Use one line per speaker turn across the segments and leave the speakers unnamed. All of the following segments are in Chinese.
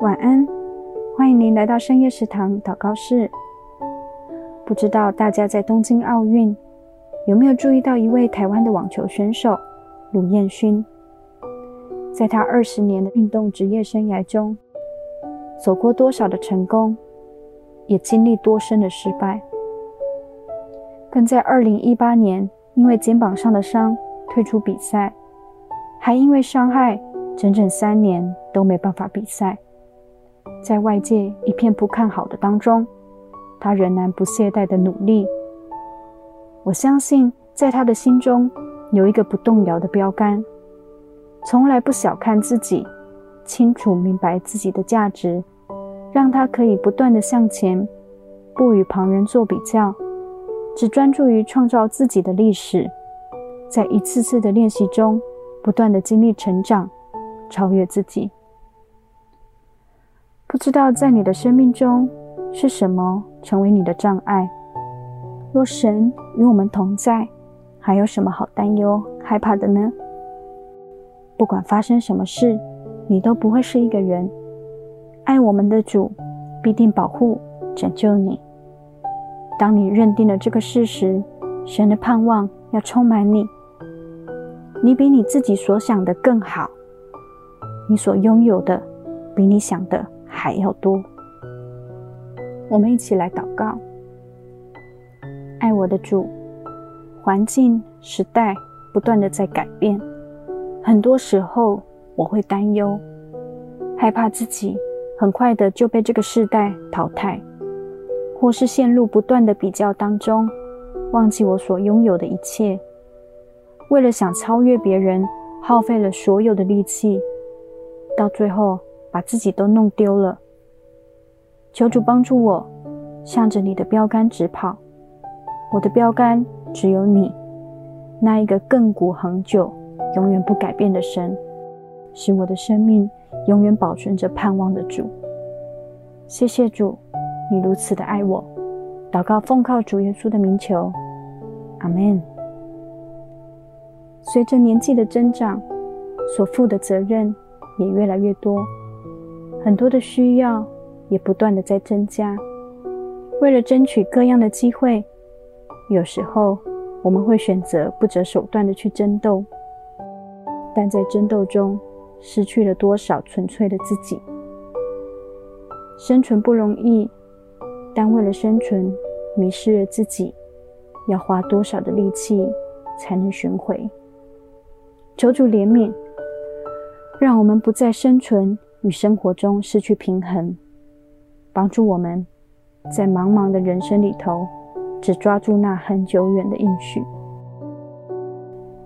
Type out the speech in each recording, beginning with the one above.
晚安，欢迎您来到深夜食堂祷告室。不知道大家在东京奥运有没有注意到一位台湾的网球选手鲁彦勋？在他二十年的运动职业生涯中，走过多少的成功，也经历多深的失败，更在二零一八年因为肩膀上的伤退出比赛，还因为伤害整整三年都没办法比赛。在外界一片不看好的当中，他仍然不懈怠的努力。我相信，在他的心中有一个不动摇的标杆。从来不小看自己，清楚明白自己的价值，让他可以不断的向前，不与旁人做比较，只专注于创造自己的历史，在一次次的练习中，不断的经历成长，超越自己。不知道在你的生命中是什么成为你的障碍？若神与我们同在，还有什么好担忧、害怕的呢？不管发生什么事，你都不会是一个人。爱我们的主必定保护、拯救你。当你认定了这个事实，神的盼望要充满你。你比你自己所想的更好，你所拥有的比你想的还要多。我们一起来祷告：爱我的主，环境、时代不断的在改变。很多时候，我会担忧，害怕自己很快的就被这个时代淘汰，或是陷入不断的比较当中，忘记我所拥有的一切。为了想超越别人，耗费了所有的力气，到最后把自己都弄丢了。求主帮助我，向着你的标杆直跑。我的标杆只有你，那一个亘古恒久。永远不改变的神，使我的生命永远保存着盼望的主。谢谢主，你如此的爱我。祷告奉靠主耶稣的名求，阿门。随着年纪的增长，所负的责任也越来越多，很多的需要也不断的在增加。为了争取各样的机会，有时候我们会选择不择手段的去争斗。但在争斗中，失去了多少纯粹的自己？生存不容易，但为了生存，迷失了自己，要花多少的力气才能寻回？求主怜悯，让我们不在生存与生活中失去平衡，帮助我们在茫茫的人生里头，只抓住那很久远的应许。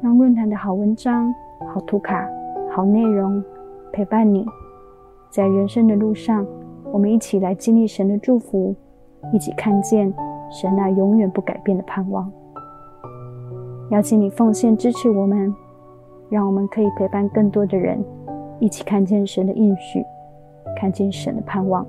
让论坛的好文章。好图卡，好内容，陪伴你，在人生的路上，我们一起来经历神的祝福，一起看见神那永远不改变的盼望。邀请你奉献支持我们，让我们可以陪伴更多的人，一起看见神的应许，看见神的盼望。